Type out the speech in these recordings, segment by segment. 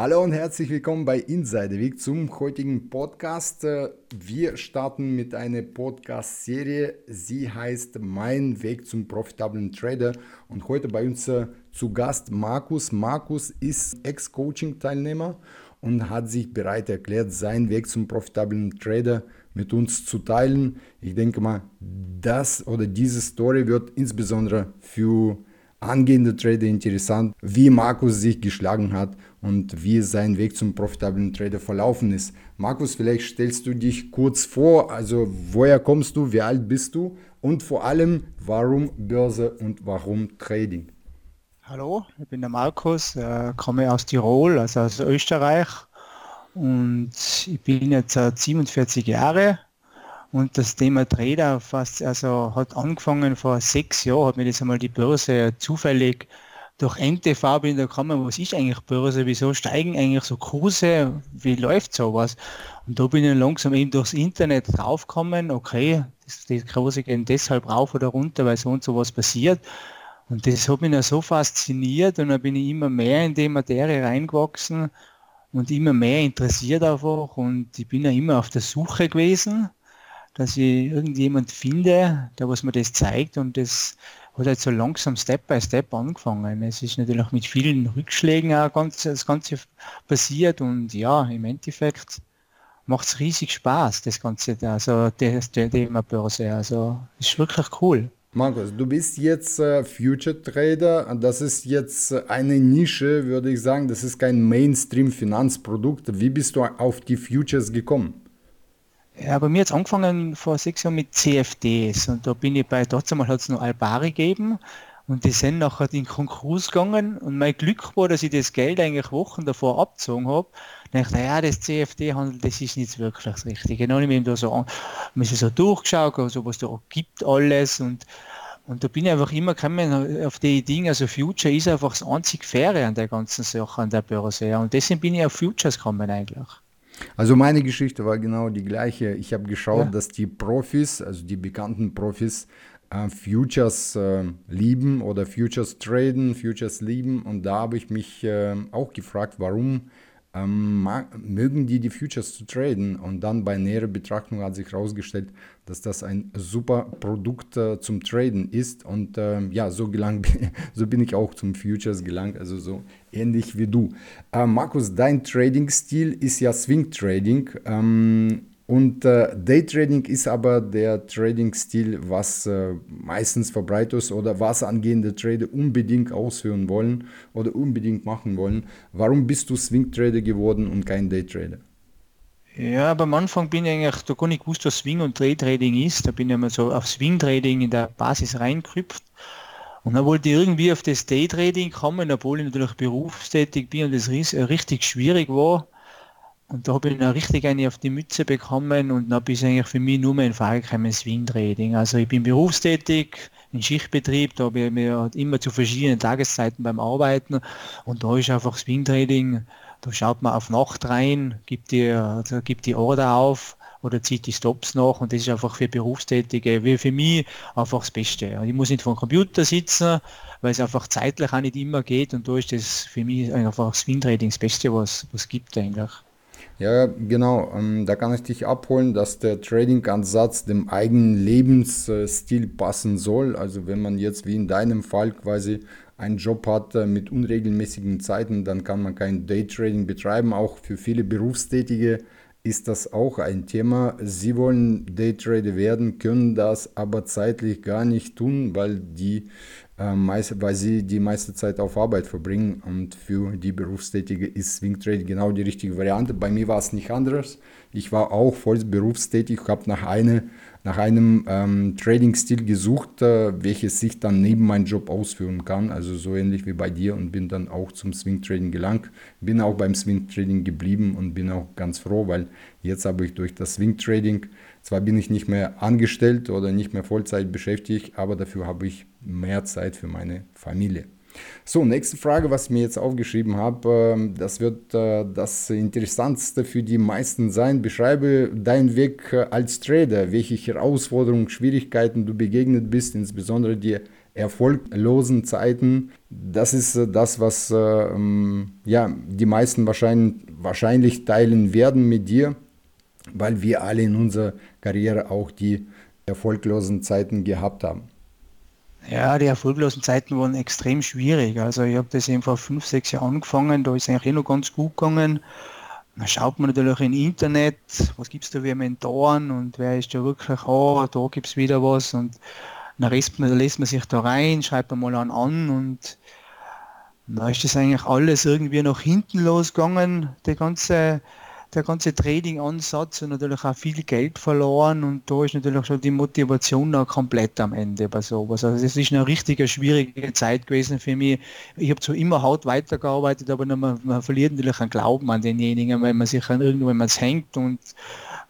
Hallo und herzlich willkommen bei Inside Weg zum heutigen Podcast. Wir starten mit einer Podcast-Serie. Sie heißt Mein Weg zum profitablen Trader. Und heute bei uns äh, zu Gast Markus. Markus ist Ex-Coaching-Teilnehmer und hat sich bereit erklärt, seinen Weg zum profitablen Trader mit uns zu teilen. Ich denke mal, das oder diese Story wird insbesondere für angehende Trader interessant, wie Markus sich geschlagen hat und wie sein Weg zum profitablen Trader verlaufen ist. Markus, vielleicht stellst du dich kurz vor, also woher kommst du, wie alt bist du? Und vor allem, warum Börse und warum Trading? Hallo, ich bin der Markus, äh, komme aus Tirol, also aus Österreich. Und ich bin jetzt 47 Jahre. Und das Thema Trader fast, also hat angefangen vor sechs Jahren, hat mir das einmal die Börse zufällig durch NTV bin da gekommen, was ist eigentlich Börse, wieso steigen eigentlich so Kurse, wie läuft sowas? Und da bin ich langsam eben durchs Internet draufgekommen, okay, das, die Kurse gehen deshalb rauf oder runter, weil so und so was passiert. Und das hat mich dann so fasziniert und dann bin ich immer mehr in die Materie reingewachsen und immer mehr interessiert einfach und ich bin ja immer auf der Suche gewesen dass ich irgendjemand finde, der was mir das zeigt und das hat halt so langsam Step by Step angefangen. Es ist natürlich mit vielen Rückschlägen auch ganz, das Ganze passiert und ja, im Endeffekt macht es riesig Spaß, das Ganze, also das, Thema Börse. Also ist wirklich cool. Markus, du bist jetzt äh, Future Trader. Das ist jetzt eine Nische, würde ich sagen. Das ist kein Mainstream-Finanzprodukt. Wie bist du auf die Futures gekommen? Ja, bei mir hat es angefangen vor sechs Jahren mit CFDs und da bin ich bei, dort hat es noch Albari gegeben und die sind nachher in Konkurs gegangen und mein Glück war, dass ich das Geld eigentlich Wochen davor abgezogen habe. Dann dachte ich, ja, das CFD-Handel, das ist nicht wirklich das Richtige. Dann habe ich mir so, mir so durchgeschaut, also was da gibt alles und und da bin ich einfach immer gekommen auf die Idee, also Future ist einfach das einzig Faire an der ganzen Sache, an der Börse. Und deswegen bin ich auf Futures gekommen eigentlich. Also meine Geschichte war genau die gleiche. Ich habe geschaut, ja. dass die Profis, also die bekannten Profis, äh, Futures äh, lieben oder Futures traden, Futures lieben. Und da habe ich mich äh, auch gefragt, warum ähm, mögen die die Futures zu traden. Und dann bei näherer Betrachtung hat sich herausgestellt, dass das ein super Produkt äh, zum Traden ist. Und äh, ja, so, gelang, so bin ich auch zum Futures gelangt, also so ähnlich wie du. Äh, Markus, dein Trading-Stil ist ja Swing Trading. Ähm, und äh, Daytrading ist aber der Trading-Stil, was äh, meistens verbreitet ist oder was angehende Trader unbedingt ausführen wollen oder unbedingt machen wollen. Warum bist du Swing-Trader geworden und kein Daytrader? Ja, aber am Anfang bin ich eigentlich da gar nicht gewusst, was Swing und Daytrading ist. Da bin ich mal so auf Swing-Trading in der Basis reingekrüpft. Und dann wollte ich irgendwie auf das Daytrading kommen, obwohl ich natürlich berufstätig bin und das richtig schwierig war und da habe ich dann richtig eine auf die Mütze bekommen und dann ist eigentlich für mich nur mehr in Frage gekommen, Swing Trading. Also ich bin berufstätig, in Schichtbetrieb, da habe ich mir immer zu verschiedenen Tageszeiten beim Arbeiten und da ist einfach Swing Trading, da schaut man auf Nacht rein, gibt die, also gibt die Order auf oder zieht die Stops nach und das ist einfach für Berufstätige, wie für mich einfach das Beste. Ich muss nicht vor dem Computer sitzen, weil es einfach zeitlich auch nicht immer geht und da ist das für mich einfach Swing Trading das Beste, was es gibt eigentlich. Ja, genau. Ähm, da kann ich dich abholen, dass der Trading-Ansatz dem eigenen Lebensstil passen soll. Also wenn man jetzt wie in deinem Fall quasi einen Job hat äh, mit unregelmäßigen Zeiten, dann kann man kein Daytrading betreiben. Auch für viele Berufstätige ist das auch ein Thema. Sie wollen Daytrader werden, können das aber zeitlich gar nicht tun, weil die ähm, weil sie die meiste Zeit auf Arbeit verbringen und für die Berufstätige ist Swing Trade genau die richtige Variante. Bei mir war es nicht anders. Ich war auch voll berufstätig, habe nach, eine, nach einem ähm, Trading-Stil gesucht, äh, welches sich dann neben meinem Job ausführen kann, also so ähnlich wie bei dir und bin dann auch zum Swing Trading gelangt. Bin auch beim Swing Trading geblieben und bin auch ganz froh, weil jetzt habe ich durch das Swing Trading zwar bin ich nicht mehr angestellt oder nicht mehr Vollzeit beschäftigt, aber dafür habe ich mehr Zeit für meine Familie. So, nächste Frage, was ich mir jetzt aufgeschrieben habe, ähm, das wird äh, das Interessanteste für die meisten sein. Beschreibe deinen Weg äh, als Trader, welche Herausforderungen, Schwierigkeiten du begegnet bist, insbesondere die erfolglosen Zeiten. Das ist äh, das, was äh, ähm, ja, die meisten wahrscheinlich, wahrscheinlich teilen werden mit dir, weil wir alle in unserer Karriere auch die erfolglosen Zeiten gehabt haben. Ja, die erfolglosen Zeiten waren extrem schwierig. Also ich habe das eben vor fünf, sechs Jahren angefangen, da ist eigentlich eh noch ganz gut gegangen. Dann schaut man natürlich im Internet, was gibt es da für Mentoren und wer ist da wirklich, oh, da gibt es wieder was und dann lässt man, lässt man sich da rein, schreibt man mal an an und da ist das eigentlich alles irgendwie nach hinten losgegangen, die ganze der ganze Trading-Ansatz und natürlich auch viel Geld verloren und da ist natürlich schon die Motivation noch komplett am Ende bei sowas. Also es ist eine richtige schwierige Zeit gewesen für mich. Ich habe zwar immer hart weitergearbeitet, aber man, man verliert natürlich einen Glauben an denjenigen, wenn man sich an es hängt und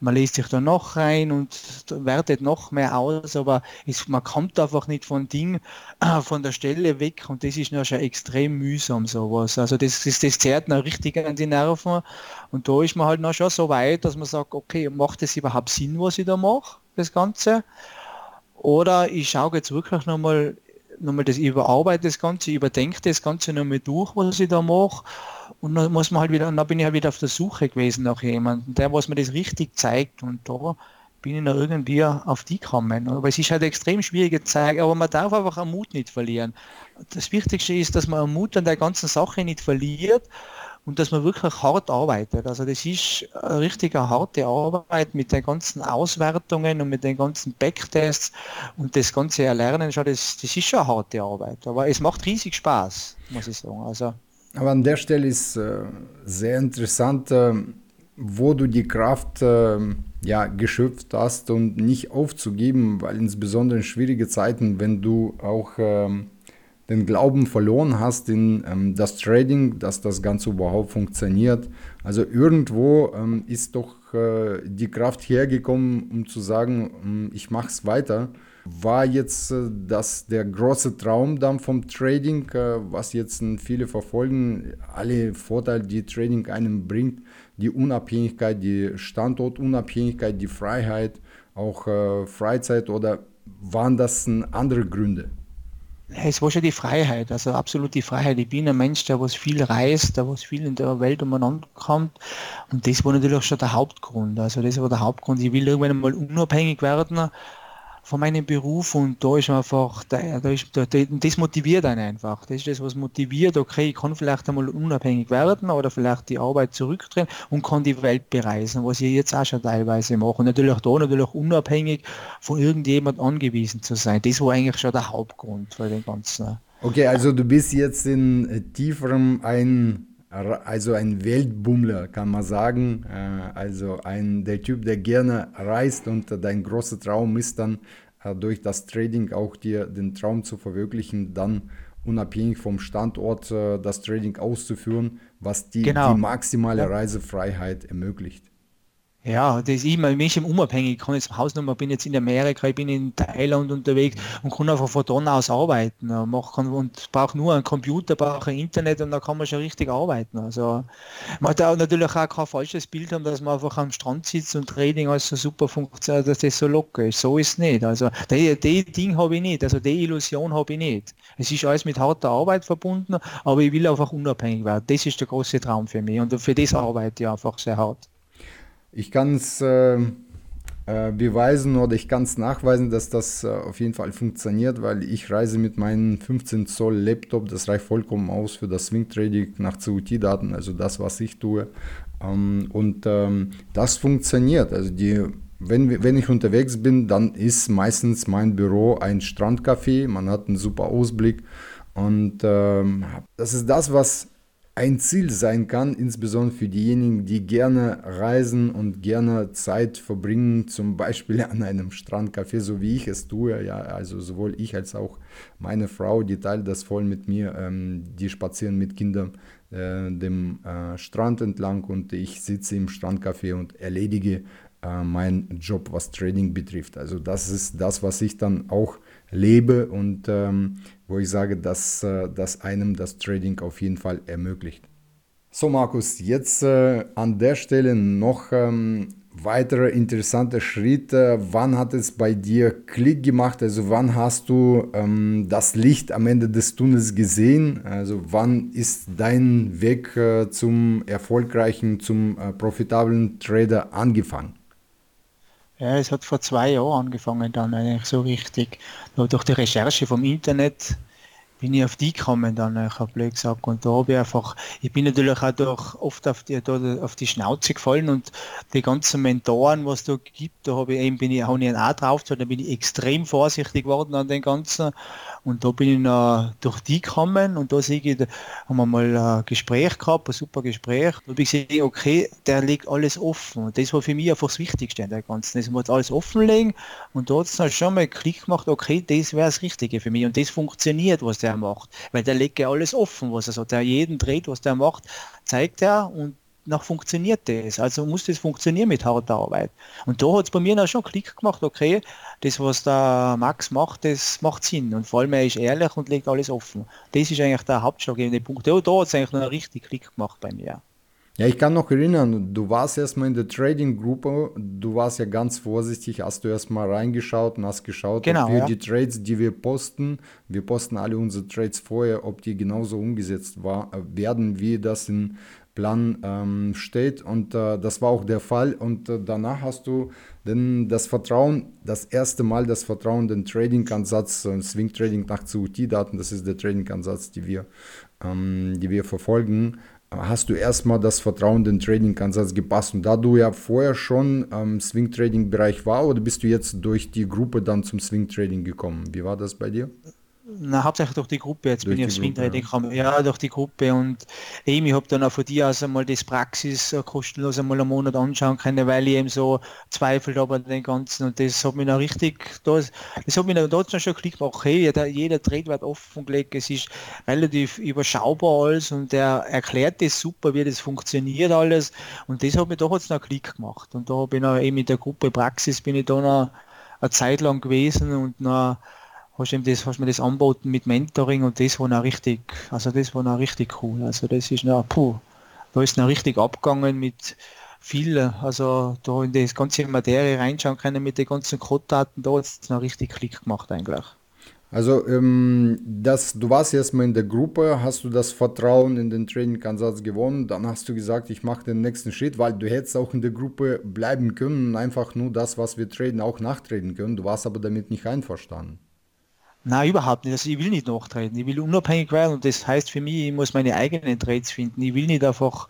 man liest sich da noch rein und wertet noch mehr aus, aber es, man kommt einfach nicht von Ding, äh, von der Stelle weg und das ist noch schon extrem mühsam sowas. Also das, das, das zerrt noch richtig an die Nerven und da ist man halt noch schon so weit, dass man sagt, okay, macht das überhaupt Sinn, was ich da mache, das Ganze? Oder ich schaue jetzt wirklich nochmal nochmal das überarbeite das Ganze, überdenke das Ganze nochmal durch, was ich da mache. Und dann muss man halt wieder, dann bin ich halt wieder auf der Suche gewesen nach jemandem, der was mir das richtig zeigt. Und da bin ich noch irgendwie auf die gekommen. Aber es ist halt extrem schwierige Zeit, aber man darf einfach am Mut nicht verlieren. Das Wichtigste ist, dass man am Mut an der ganzen Sache nicht verliert und dass man wirklich hart arbeitet. Also das ist eine richtige harte Arbeit mit den ganzen Auswertungen und mit den ganzen Backtests und das ganze Erlernen, das, das ist schon eine harte Arbeit. Aber es macht riesig Spaß, muss ich sagen. Also, Aber an der Stelle ist äh, sehr interessant, äh, wo du die Kraft äh, ja, geschöpft hast und nicht aufzugeben, weil insbesondere in schwierige Zeiten, wenn du auch ähm, den Glauben verloren hast in ähm, das Trading, dass das Ganze überhaupt funktioniert. Also irgendwo ähm, ist doch äh, die Kraft hergekommen, um zu sagen, ähm, ich mache es weiter. War jetzt äh, das der große Traum dann vom Trading, äh, was jetzt viele verfolgen, alle Vorteile, die Trading einem bringt, die Unabhängigkeit, die Standortunabhängigkeit, die Freiheit, auch äh, Freizeit oder waren das andere Gründe? es war schon die Freiheit, also absolut die Freiheit. Ich bin ein Mensch, der was viel reist, der was viel in der Welt umeinander kommt. Und das war natürlich schon der Hauptgrund. Also das war der Hauptgrund. Ich will irgendwann mal unabhängig werden von meinem Beruf und da ist einfach, da, da ist, da, das motiviert einen einfach. Das ist das, was motiviert, okay, ich kann vielleicht einmal unabhängig werden oder vielleicht die Arbeit zurückdrehen und kann die Welt bereisen, was ich jetzt auch schon teilweise mache. Und natürlich auch da natürlich unabhängig von irgendjemand angewiesen zu sein. Das war eigentlich schon der Hauptgrund für den ganzen. Okay, also du bist jetzt in tieferem ein also ein Weltbummler, kann man sagen. Äh, also ein, der Typ, der gerne reist und dein großer Traum ist dann äh, durch das Trading auch dir den Traum zu verwirklichen, dann unabhängig vom Standort äh, das Trading auszuführen, was die, genau. die maximale Reisefreiheit ermöglicht. Ja, das ist immer Menschen unabhängig. Ich kann jetzt Hausnummer, bin jetzt in Amerika, ich bin in Thailand unterwegs und kann einfach von dort aus arbeiten. Mach, kann, und brauche nur einen Computer, brauche Internet und da kann man schon richtig arbeiten. Also man hat natürlich auch kein falsches Bild haben, dass man einfach am Strand sitzt und Trading alles so super funktioniert, dass das so locker ist. So ist es nicht. Also die Ding habe ich nicht, also die Illusion habe ich nicht. Es ist alles mit harter Arbeit verbunden, aber ich will einfach unabhängig werden. Das ist der große Traum für mich und für das arbeite ich einfach sehr hart. Ich kann es äh, äh, beweisen oder ich kann es nachweisen, dass das äh, auf jeden Fall funktioniert, weil ich reise mit meinem 15 Zoll Laptop, das reicht vollkommen aus für das Swing Trading nach CUT-Daten, also das, was ich tue. Ähm, und ähm, das funktioniert. Also die wenn, wenn ich unterwegs bin, dann ist meistens mein Büro ein Strandcafé. Man hat einen super Ausblick. Und ähm, das ist das, was ein Ziel sein kann, insbesondere für diejenigen, die gerne reisen und gerne Zeit verbringen, zum Beispiel an einem Strandcafé, so wie ich es tue. Ja, also sowohl ich als auch meine Frau, die teilt das voll mit mir. Ähm, die spazieren mit Kindern äh, dem äh, Strand entlang und ich sitze im Strandcafé und erledige äh, meinen Job, was Trading betrifft. Also das ist das, was ich dann auch lebe und ähm, wo ich sage, dass äh, das einem das Trading auf jeden Fall ermöglicht. So, Markus, jetzt äh, an der Stelle noch ähm, weiterer interessanter Schritt. Äh, wann hat es bei dir Klick gemacht? Also wann hast du ähm, das Licht am Ende des Tunnels gesehen? Also wann ist dein Weg äh, zum erfolgreichen, zum äh, profitablen Trader angefangen? Ja, es hat vor zwei Jahren angefangen dann eigentlich so richtig. Nur durch die Recherche vom Internet bin ich auf die gekommen dann, ich habe blöd gesagt. Und da habe ich einfach, ich bin natürlich auch durch, oft auf die, auf die Schnauze gefallen und die ganzen Mentoren, was da gibt, da habe ich eben, bin ich, habe ich auch drauf, da bin ich extrem vorsichtig geworden an den ganzen und da bin ich noch durch die gekommen und da sehe ich, da haben wir mal ein Gespräch gehabt, ein super Gespräch. Da habe ich gesehen, okay, der legt alles offen. Und das war für mich einfach das Wichtigste in der ganzen. Das muss alles offenlegen und da hat es dann schon mal Klick gemacht, okay, das wäre das Richtige für mich. Und das funktioniert, was der macht. Weil der legt ja alles offen, was er so, der jeden dreht, was der macht, zeigt er und nach funktioniert das. Also muss das funktionieren mit harter Arbeit. Und da hat es bei mir dann schon Klick gemacht, okay, das, was der Max macht, das macht Sinn. Und vor allem er ist ehrlich und legt alles offen. Das ist eigentlich der hauptschlaggebende Punkt. Ja, da hat es eigentlich noch richtig Klick gemacht bei mir. Ja, ich kann noch erinnern, du warst erstmal in der Trading-Gruppe, du warst ja ganz vorsichtig, hast du erstmal reingeschaut und hast geschaut, genau, ob wir ja. die Trades, die wir posten, wir posten alle unsere Trades vorher, ob die genauso umgesetzt war, werden, wie das in Plan ähm, steht. Und äh, das war auch der Fall. Und äh, danach hast du denn das Vertrauen, das erste Mal das Vertrauen, den Trading-Ansatz, äh, Swing Trading nach CUT-Daten, das ist der Trading-Ansatz, die wir, ähm, die wir verfolgen, hast du erstmal das Vertrauen den Trading-Ansatz gepasst. Und da du ja vorher schon im Swing-Trading-Bereich war, oder bist du jetzt durch die Gruppe dann zum Swing-Trading gekommen? Wie war das bei dir? Na, hauptsächlich durch die Gruppe. Jetzt Durch bin ich die auf Swing Gruppe, Trading gekommen. Ja, durch die Gruppe. Und eben, ich habe dann auch von dir aus einmal das Praxis äh, kostenlos einmal einen Monat anschauen können, weil ich eben so zweifelt habe an den Ganzen. Und das hat mich dann richtig, das, das hat mich dann dort schon Klick gemacht. Hey, jeder, jeder Trade wird offengelegt. Es ist relativ überschaubar alles und er erklärt das super, wie das funktioniert alles. Und das hat mir doch jetzt noch Klick gemacht. Und da bin ich eben in der Gruppe Praxis bin ich da noch eine Zeit lang gewesen und noch hast ihm das, hast mir das angeboten mit Mentoring und das war noch richtig, also das war noch richtig cool. Also das ist noch, puh, da ist noch richtig abgegangen mit viel, also da in das ganze Materie reinschauen können mit den ganzen Codedaten, da hat es noch richtig Klick gemacht eigentlich. Also, ähm, das, du warst erstmal in der Gruppe, hast du das Vertrauen in den Training-Ansatz gewonnen, dann hast du gesagt, ich mache den nächsten Schritt, weil du hättest auch in der Gruppe bleiben können und einfach nur das, was wir traden, auch nachtreten können. Du warst aber damit nicht einverstanden. Nein, überhaupt nicht. Also ich will nicht nachtreten. Ich will unabhängig werden und das heißt für mich, ich muss meine eigenen Trades finden. Ich will nicht einfach,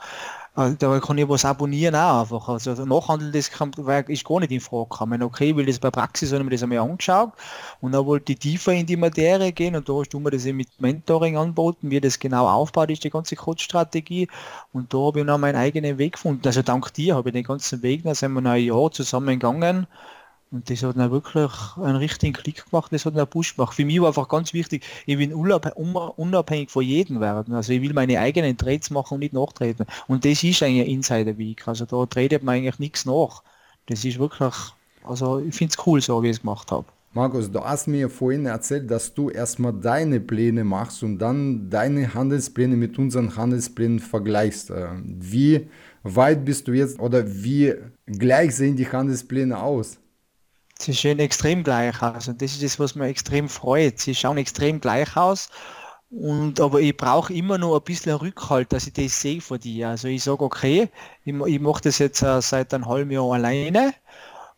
äh, da kann ich was abonnieren auch einfach. Also nachhandeln, das kann, ist gar nicht in Frage gekommen. Okay, ich will das bei Praxis, habe ich mir das einmal angeschaut und dann wollte ich tiefer in die Materie gehen und da hast du mir das eben mit Mentoring angeboten, wie das genau aufbaut ist, die ganze Coach-Strategie und da habe ich dann meinen eigenen Weg gefunden. Also dank dir habe ich den ganzen Weg, da sind wir noch ein Jahr zusammen gegangen und das hat dann wirklich einen richtigen Klick gemacht, das hat einen Push gemacht. Für mich war einfach ganz wichtig, ich will unabhängig von jedem werden. Also ich will meine eigenen Trades machen und nicht nachtreten. Und das ist eigentlich ein Insider-Weg. Also da tretet man eigentlich nichts nach. Das ist wirklich, also ich finde es cool, so wie ich es gemacht habe. Markus, du hast mir vorhin erzählt, dass du erstmal deine Pläne machst und dann deine Handelspläne mit unseren Handelsplänen vergleichst. Äh, Wie weit bist du jetzt oder wie gleich sehen die Handelspläne aus? Sie sehen extrem gleich aus und das ist das, was mir extrem freut. Sie schauen extrem gleich aus und aber ich brauche immer noch ein bisschen Rückhalt, dass ich das sehe von dir. Also ich sage, okay, ich, ich mache das jetzt äh, seit einem halben Jahr alleine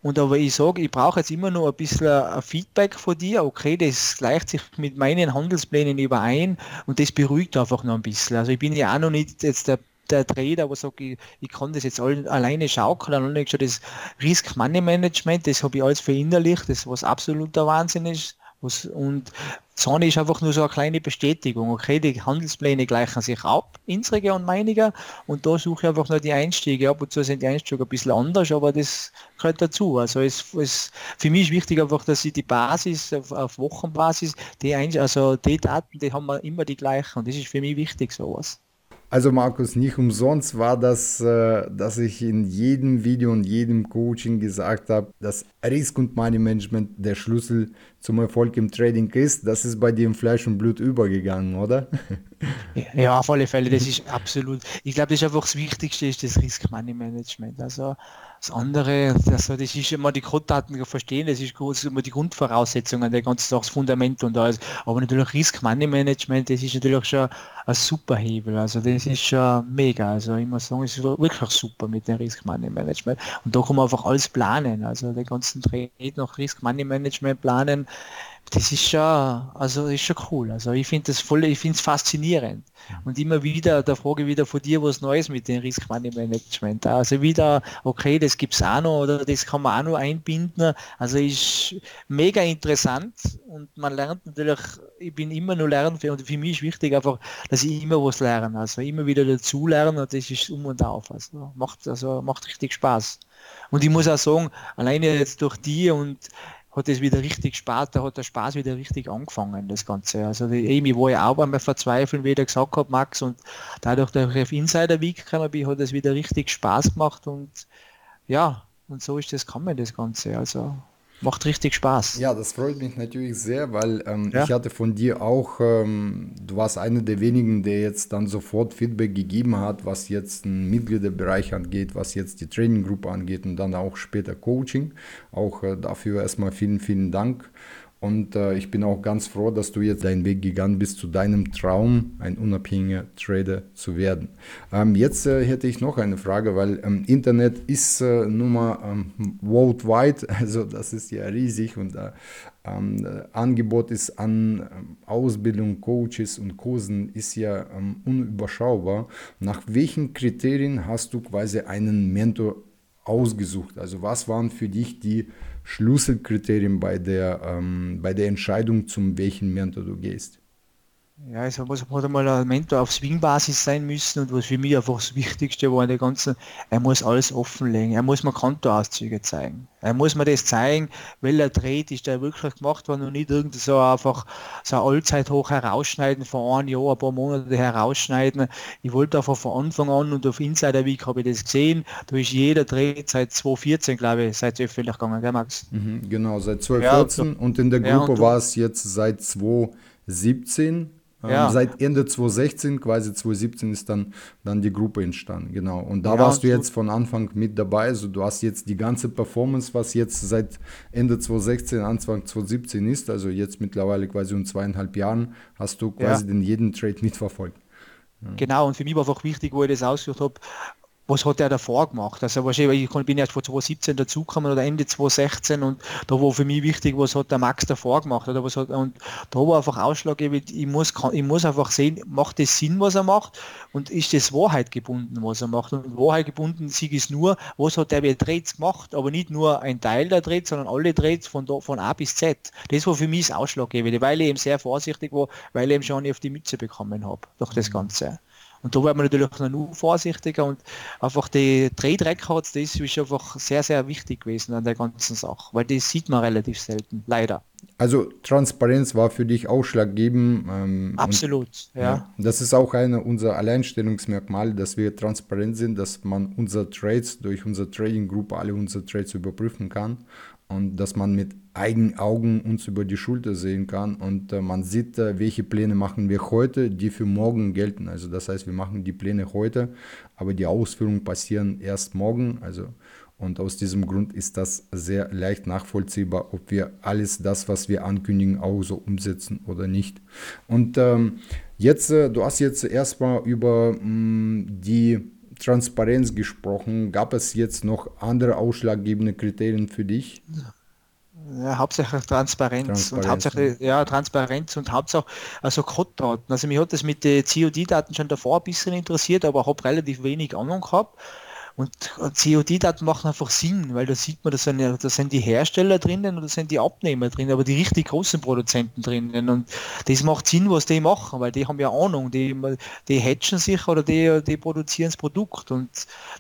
und aber ich sage, ich brauche jetzt immer noch ein bisschen ein Feedback von dir. Okay, das gleicht sich mit meinen Handelsplänen überein und das beruhigt einfach noch ein bisschen. Also ich bin ja auch noch nicht jetzt der der Trader, der sagt, ich, ich kann das jetzt all, alleine schaukeln und nicht schon das Risk Money Management, das habe ich alles verinnerlicht, das was absoluter Wahnsinn ist. Was, und Zahn ist einfach nur so eine kleine Bestätigung. Okay, die Handelspläne gleichen sich ab, unsere und meiniger, und da suche ich einfach nur die Einstiege. Ab und zu sind die Einstiege ein bisschen anders, aber das gehört dazu. Also es, es, für mich ist wichtig einfach, dass ich die Basis auf, auf Wochenbasis, die, Ein also die Daten, die haben wir immer die gleichen und das ist für mich wichtig, sowas. Also Markus, nicht umsonst war das, äh, dass ich in jedem Video und jedem Coaching gesagt habe, dass Risk- und Money Management der Schlüssel zum Erfolg im Trading ist. Das ist bei dir im Fleisch und Blut übergegangen, oder? Ja, auf alle Fälle, das ist absolut. Ich glaube, das ist einfach das Wichtigste, ist das Risk Money Management. Also das andere, also das ist immer die Grunddaten verstehen, das ist, das ist immer die Grundvoraussetzungen, der ganze das Fundament und alles. Aber natürlich Risk Money Management, das ist natürlich schon ein super Hebel. Also das ist schon mega. Also ich muss sagen, es ist wirklich super mit dem Risk Money Management. Und da kann man einfach alles planen. Also den ganzen Trade nach Risk Money Management planen das ist schon, also ist schon cool. Also ich finde das voll, ich finde es faszinierend. Und immer wieder, da frage ich wieder von dir was Neues mit dem Risk Money Management. Also wieder, okay, das gibt es auch noch oder das kann man auch noch einbinden. Also ist mega interessant und man lernt natürlich, ich bin immer nur lernen und für mich ist wichtig einfach, dass ich immer was lerne. Also immer wieder dazu lernen und das ist um und auf. Also macht, also macht richtig Spaß. Und ich muss auch sagen, alleine jetzt durch die und hat es wieder richtig Spaß, da hat der Spaß wieder richtig angefangen, das Ganze. Also die, ich war ja auch einmal verzweifeln, wie ich gesagt habe, Max, und dadurch, dass ich auf Insider Week gekommen bin, hat es wieder richtig Spaß gemacht und ja, und so ist das kommen, das Ganze. Also macht richtig Spaß. Ja, das freut mich natürlich sehr, weil ähm, ja. ich hatte von dir auch, ähm, du warst einer der wenigen, der jetzt dann sofort Feedback gegeben hat, was jetzt den Mitgliederbereich angeht, was jetzt die Traininggruppe angeht und dann auch später Coaching. Auch äh, dafür erstmal vielen, vielen Dank. Und äh, ich bin auch ganz froh, dass du jetzt deinen Weg gegangen bist zu deinem Traum, ein unabhängiger Trader zu werden. Ähm, jetzt äh, hätte ich noch eine Frage, weil ähm, Internet ist äh, nun mal ähm, worldwide, also das ist ja riesig und äh, ähm, Angebot ist an ähm, Ausbildung, Coaches und Kursen ist ja ähm, unüberschaubar. Nach welchen Kriterien hast du quasi einen Mentor ausgesucht? Also was waren für dich die Schlüsselkriterien bei der, ähm, bei der Entscheidung, zum welchen Mentor du gehst? Ja, es muss, muss einmal ein Mentor auf Swing-Basis sein müssen und was für mich einfach das Wichtigste war in der ganzen, er muss alles offenlegen, er muss mir Kontoauszüge zeigen. Er muss mir das zeigen, welcher Trade ist der wirklich gemacht worden und nicht irgendwie so einfach so ein Allzeithoch herausschneiden, von einem Jahr, ein paar Monate herausschneiden. Ich wollte einfach von Anfang an und auf Insider Week habe ich das gesehen, da ist jeder Trade seit 2014, glaube ich, seit öffentlich gegangen, gell Max? Mhm, genau, seit 2014 ja, und in der Gruppe ja, war es jetzt seit 2017 ähm, ja. Seit Ende 2016, quasi 2017 ist dann, dann die Gruppe entstanden, genau. Und da ja, warst du jetzt von Anfang mit dabei, also du hast jetzt die ganze Performance, was jetzt seit Ende 2016, Anfang 2017 ist, also jetzt mittlerweile quasi um zweieinhalb Jahren, hast du quasi ja. den jeden Trade mitverfolgt. Genau, und für mich war einfach wichtig, wo ich das ausgesucht habe, was hat er davor gemacht? Also wahrscheinlich, ich bin erst vor 2017 dazugekommen oder Ende 2016 und da war für mich wichtig, was hat der Max davor gemacht oder was hat, und da war einfach ausschlaggebend, ich muss, ich muss einfach sehen, macht das Sinn, was er macht und ist das Wahrheit gebunden, was er macht und Wahrheit gebunden Sieg ist nur, was hat der Trades gemacht, aber nicht nur ein Teil der Trades, sondern alle Trades von, da, von A bis Z. Das war für mich das Ausschlaggebende, weil ich eben sehr vorsichtig war, weil ich eben schon auf die Mütze bekommen habe durch das Ganze. Und da wird man natürlich noch vorsichtiger und einfach die Trade Records, das ist einfach sehr, sehr wichtig gewesen an der ganzen Sache, weil das sieht man relativ selten, leider. Also Transparenz war für dich ausschlaggebend. Ähm, Absolut, und, ja. ja. Das ist auch eine unserer Alleinstellungsmerkmale, dass wir transparent sind, dass man unsere Trades durch unsere Trading Group alle unsere Trades überprüfen kann und dass man mit eigenen Augen uns über die Schulter sehen kann und äh, man sieht, äh, welche Pläne machen wir heute, die für morgen gelten. Also das heißt, wir machen die Pläne heute, aber die Ausführungen passieren erst morgen. Also und aus diesem Grund ist das sehr leicht nachvollziehbar, ob wir alles das, was wir ankündigen, auch so umsetzen oder nicht. Und ähm, jetzt, äh, du hast jetzt erstmal über mh, mm, die Transparenz gesprochen. Gab es jetzt noch andere ausschlaggebende Kriterien für dich? Ja, hauptsächlich Transparenz, Transparenz und hauptsächlich ja Transparenz und hauptsächlich also Code-Daten. Also mich hat das mit den COD-Daten schon davor ein bisschen interessiert, aber habe relativ wenig Ahnung gehabt. Und COD-Daten machen einfach Sinn, weil da sieht man, da sind, da sind die Hersteller drinnen und da sind die Abnehmer drinnen, aber die richtig großen Produzenten drinnen. Und das macht Sinn, was die machen, weil die haben ja Ahnung, die, die hatchen sich oder die, die produzieren das Produkt. Und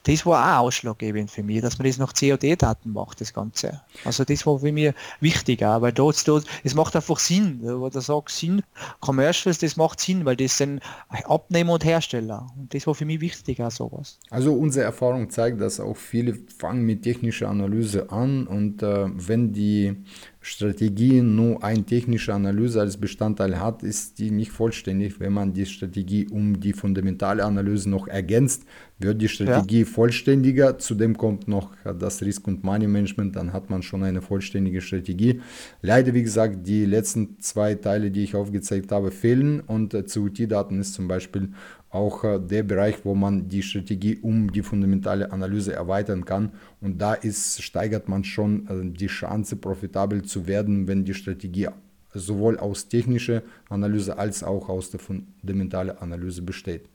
das war auch ausschlaggebend für mich, dass man das nach COD-Daten macht, das Ganze. Also das war für mich wichtig auch, weil dort, dort es macht einfach Sinn, wo du sagst, Sinn, Commercials, das macht Sinn, weil das sind Abnehmer und Hersteller. Und das war für mich wichtig auch sowas. Also unsere Erfahrung zeigt, dass auch viele fangen mit technischer Analyse an und äh, wenn die Strategie nur eine technische Analyse als Bestandteil hat, ist die nicht vollständig. Wenn man die Strategie um die fundamentale Analyse noch ergänzt, wird die Strategie ja. vollständiger. Zudem kommt noch das Risk- und Money-Management, dann hat man schon eine vollständige Strategie. Leider, wie gesagt, die letzten zwei Teile, die ich aufgezeigt habe, fehlen und äh, CUT-Daten ist zum Beispiel auch äh, der Bereich, wo man die Strategie um die fundamentale Analyse erweitern kann. Und da ist, steigert man schon äh, die Chance, profitabel zu werden, wenn die Strategie sowohl aus technischer Analyse als auch aus der fundamentalen Analyse besteht.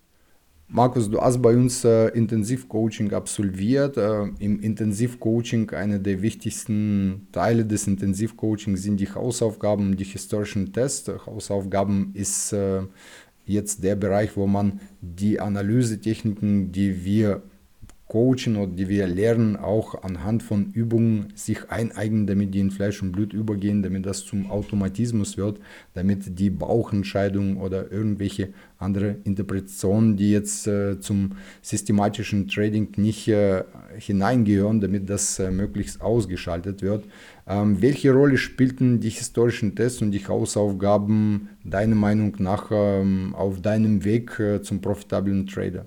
Markus, du hast bei uns äh, Intensivcoaching absolviert. Äh, Im Intensivcoaching, einer der wichtigsten Teile des Intensivcoachings sind die Hausaufgaben, die historischen Tests. Hausaufgaben ist äh, jetzt der Bereich, wo man die Analysetechniken, die wir coachen oder die wir lernen, auch anhand von Übungen sich eineignen, damit die in Fleisch und Blut übergehen, damit das zum Automatismus wird, damit die Bauchentscheidung oder irgendwelche andere Interpretationen, die jetzt äh, zum systematischen Trading nicht äh, hineingehören, damit das äh, möglichst ausgeschaltet wird. Ähm, welche Rolle spielten die historischen Tests und die Hausaufgaben deiner Meinung nach ähm, auf deinem Weg äh, zum profitablen Trader?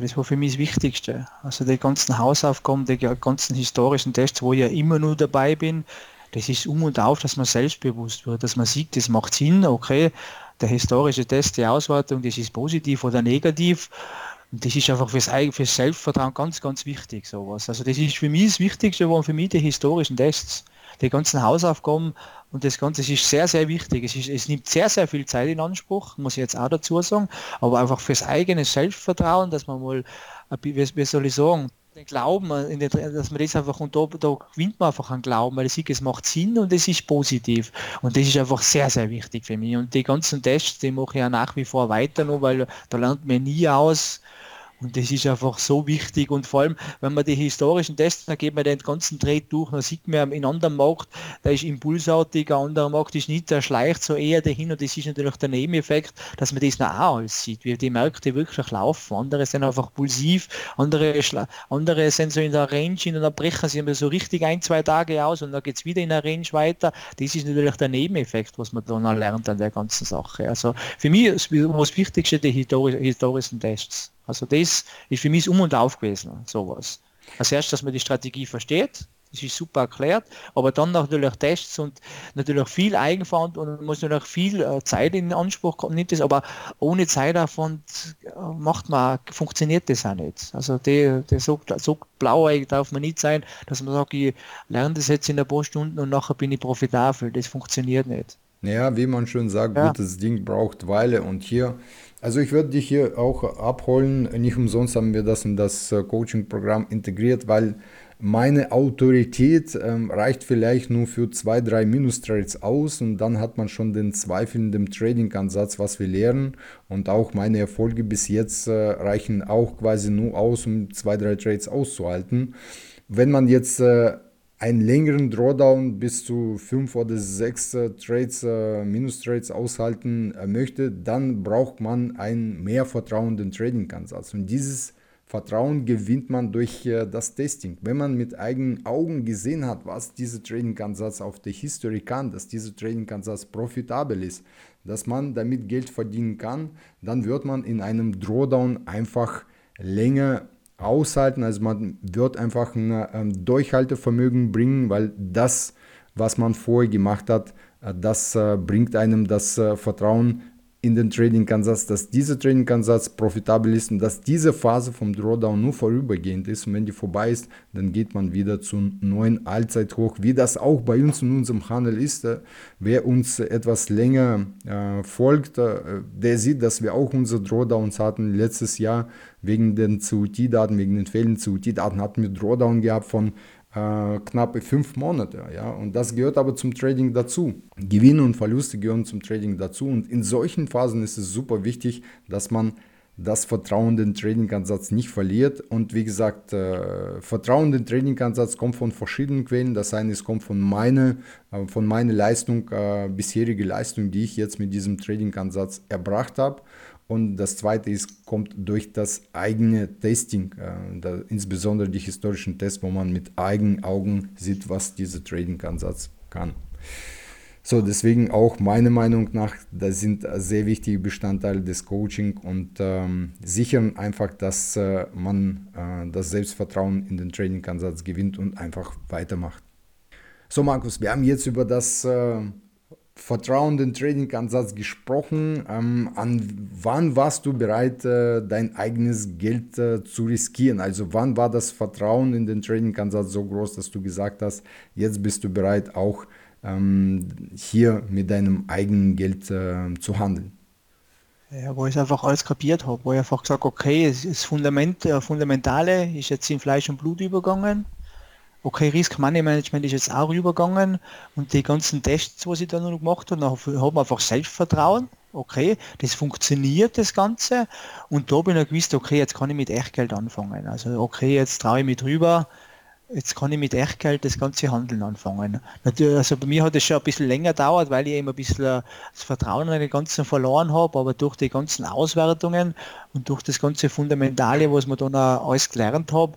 Das war für mich das Wichtigste. Also die ganzen Hausaufgaben, die ganzen historischen Tests, wo ich ja immer nur dabei bin, das ist um und auf, dass man selbstbewusst wird, dass man sieht, das macht Sinn, okay, der historische Test, die Auswertung, das ist positiv oder negativ. Und das ist einfach fürs, fürs Selbstvertrauen ganz, ganz wichtig, sowas. Also das ist für mich das Wichtigste, waren für mich die historischen Tests die ganzen Hausaufgaben und das Ganze ist sehr, sehr wichtig. Es, ist, es nimmt sehr, sehr viel Zeit in Anspruch, muss ich jetzt auch dazu sagen, aber einfach fürs eigene Selbstvertrauen, dass man mal, wie, soll ich sagen, den Glauben, den, dass man das einfach, und da, da gewinnt man einfach an Glauben, weil ich sehe, es macht Sinn und es ist positiv. Und das ist einfach sehr, sehr wichtig für mich. Und die ganzen Tests, die mache ich ja nach wie vor weiter noch, weil da lernt man nie aus, und das ist einfach so wichtig. Und vor allem, wenn man die historischen Tests, dann geht man den ganzen Dreh durch, dann sieht man in anderen Markt, da ist impulsartig, ein anderer Markt ist nicht, der schleicht so eher dahin und das ist natürlich der Nebeneffekt, dass man das noch auch sieht, wie die Märkte wirklich laufen. Andere sind einfach pulsiv, andere, andere sind so in der Range, in einer brechen sie so richtig ein, zwei Tage aus und dann geht es wieder in der Range weiter. Das ist natürlich der Nebeneffekt, was man dann lernt an der ganzen Sache. Also für mich ist das Wichtigste die historischen Tests. Also das ist für mich Um und Auf gewesen, sowas. Als erstes, dass man die Strategie versteht, das ist super erklärt, aber dann natürlich Tests und natürlich viel Eigenverantwortung und muss natürlich viel äh, Zeit in Anspruch kommen, nimmt das, aber ohne Zeitaufwand äh, macht man, funktioniert das auch nicht. Also der, der so, so blauäugig darf man nicht sein, dass man sagt, ich lerne das jetzt in ein paar Stunden und nachher bin ich profitabel. Das funktioniert nicht. Ja, wie man schon sagt, ja. gutes Ding braucht Weile und hier also ich würde dich hier auch abholen. Nicht umsonst haben wir das in das äh, Coaching-Programm integriert, weil meine Autorität ähm, reicht vielleicht nur für zwei, drei Minus-Trades aus und dann hat man schon den Zweifel in dem Trading-Ansatz, was wir lernen. Und auch meine Erfolge bis jetzt äh, reichen auch quasi nur aus, um zwei, drei Trades auszuhalten. Wenn man jetzt äh, einen längeren Drawdown bis zu fünf oder sechs äh, Trades, äh, Minus-Trades aushalten äh, möchte, dann braucht man einen mehr vertrauenden Trading-Ansatz. Und dieses Vertrauen gewinnt man durch äh, das Testing. Wenn man mit eigenen Augen gesehen hat, was dieser Trading-Ansatz auf der History kann, dass dieser Trading-Ansatz profitabel ist, dass man damit Geld verdienen kann, dann wird man in einem Drawdown einfach länger aushalten. Also man wird einfach ein ähm, Durchhaltevermögen bringen, weil das, was man vorher gemacht hat, äh, das äh, bringt einem das äh, Vertrauen in den Trading-Ansatz, dass dieser Trading-Ansatz profitabel ist und dass diese Phase vom Drawdown nur vorübergehend ist. Und wenn die vorbei ist, dann geht man wieder zum neuen Allzeithoch, wie das auch bei uns in unserem Handel ist. Wer uns etwas länger äh, folgt, äh, der sieht, dass wir auch unsere Drawdowns hatten letztes Jahr wegen den CUT-Daten, wegen den fehlenden CUT-Daten hatten wir Drawdown gehabt von äh, knappe fünf Monate. Ja? Und das gehört aber zum Trading dazu. Gewinne und Verluste gehören zum Trading dazu. Und in solchen Phasen ist es super wichtig, dass man das Vertrauen den Trading-Ansatz nicht verliert. Und wie gesagt, äh, Vertrauen den Trading-Ansatz kommt von verschiedenen Quellen. Das eine es kommt von meiner, äh, von meiner Leistung, äh, bisherige Leistung, die ich jetzt mit diesem Trading-Ansatz erbracht habe. Und das zweite ist, kommt durch das eigene Testing, äh, da, insbesondere die historischen Tests, wo man mit eigenen Augen sieht, was dieser Trading-Ansatz kann. So, deswegen auch meiner Meinung nach, das sind sehr wichtige Bestandteile des Coaching und ähm, sichern einfach, dass äh, man äh, das Selbstvertrauen in den Trainingansatz gewinnt und einfach weitermacht. So, Markus, wir haben jetzt über das äh, Vertrauen den Trading-Ansatz gesprochen. Ähm, an wann warst du bereit, äh, dein eigenes Geld äh, zu riskieren? Also wann war das Vertrauen in den Trading-Ansatz so groß, dass du gesagt hast, jetzt bist du bereit, auch ähm, hier mit deinem eigenen Geld äh, zu handeln? Ja, wo ich einfach alles kapiert habe, wo ich einfach gesagt okay, ist Fundament, äh, Fundamentale ist jetzt in Fleisch und Blut übergegangen. Okay, Risk Money Management ist jetzt auch übergegangen und die ganzen Tests, was ich da noch gemacht habe, dann haben einfach Selbstvertrauen. Okay, das funktioniert das Ganze und da bin ich gewusst, okay, jetzt kann ich mit Echtgeld anfangen. Also okay, jetzt traue ich mich drüber, jetzt kann ich mit Echtgeld das ganze Handeln anfangen. Natürlich, also bei mir hat es schon ein bisschen länger gedauert, weil ich eben ein bisschen das Vertrauen in den ganzen verloren habe, aber durch die ganzen Auswertungen und durch das ganze Fundamentale, was man dann alles gelernt habe,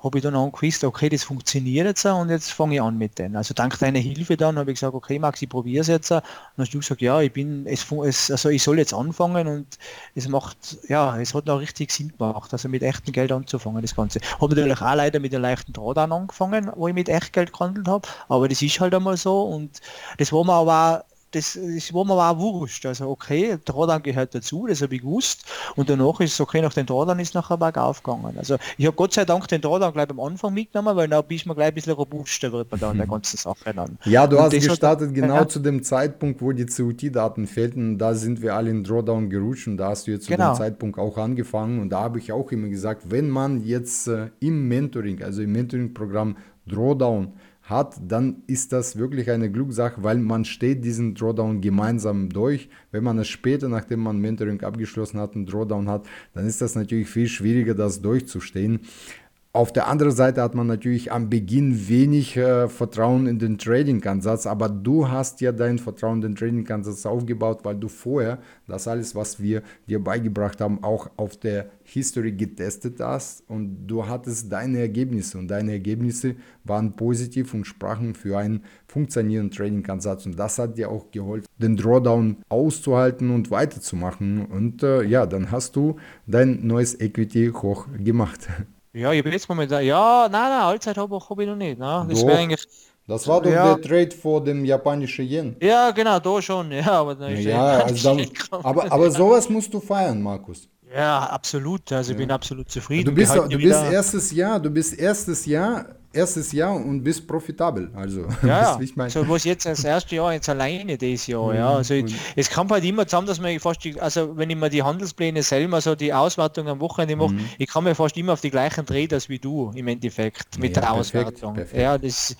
habe ich dann angewusst, okay, das funktioniert jetzt und jetzt fange ich an mit denen. Also dank deiner Hilfe dann habe ich gesagt, okay Max, ich probiere es jetzt. Und dann hast du gesagt, ja, ich bin, es, es, also ich soll jetzt anfangen und es macht, ja, es hat noch richtig Sinn gemacht, also mit echtem Geld anzufangen, das Ganze. Habe natürlich auch leider mit einem leichten Drawdown angefangen, wo ich mit Echtgeld gehandelt habe, aber das ist halt einmal so und das war mir aber auch das, das war mir auch wurscht. Also okay, Drawdown gehört dazu, das habe ich gewusst. Und danach ist es okay, nach dem Drawdown ist nachher bergauf gegangen. Also ich habe Gott sei Dank den Drawdown gleich am Anfang mitgenommen, weil dann bist man gleich ein bisschen robuster wird man da an der ganzen Sache dann. Ja, du und hast gestartet hat, genau ja. zu dem Zeitpunkt, wo die COT-Daten fehlten. Da sind wir alle in Drawdown gerutscht und da hast du jetzt zu genau. dem Zeitpunkt auch angefangen. Und da habe ich auch immer gesagt, wenn man jetzt äh, im Mentoring, also im Mentoring-Programm Drawdown hat, dann ist das wirklich eine Glückssache, weil man steht diesen Drawdown gemeinsam durch. Wenn man es später, nachdem man Mentoring abgeschlossen hat, einen Drawdown hat, dann ist das natürlich viel schwieriger, das durchzustehen. Auf der anderen Seite hat man natürlich am Beginn wenig äh, Vertrauen in den Trading-Ansatz, aber du hast ja dein Vertrauen in den Trading-Ansatz aufgebaut, weil du vorher das alles, was wir dir beigebracht haben, auch auf der History getestet hast und du hattest deine Ergebnisse und deine Ergebnisse waren positiv und sprachen für einen funktionierenden Trading-Ansatz und das hat dir auch geholfen, den Drawdown auszuhalten und weiterzumachen und äh, ja, dann hast du dein neues Equity hoch gemacht. Ja, ich habe jetzt momentan, ja, nein, nein, Allzeit habe hab ich noch nicht. Ne? Das wäre eigentlich. Das war doch ja. der Trade vor dem japanischen Yen. Ja, genau, da schon, ja, aber da ist ja, also dann, aber, aber sowas musst du feiern, Markus. Ja, absolut. Also ich bin absolut zufrieden. Du bist, du bist erstes Jahr, du bist erstes Jahr erstes Jahr und bist profitabel. Also, ja, ich mein. so was jetzt das erste Jahr jetzt alleine das Jahr, ja. Also ich, es kommt halt immer zusammen, dass man fast die, also wenn ich mir die Handelspläne selber, so die Auswertung am Wochenende mache, mhm. ich kann mir fast immer auf die gleichen Traders wie du im Endeffekt mit ja, der perfekt, Auswertung. Perfekt. Ja, das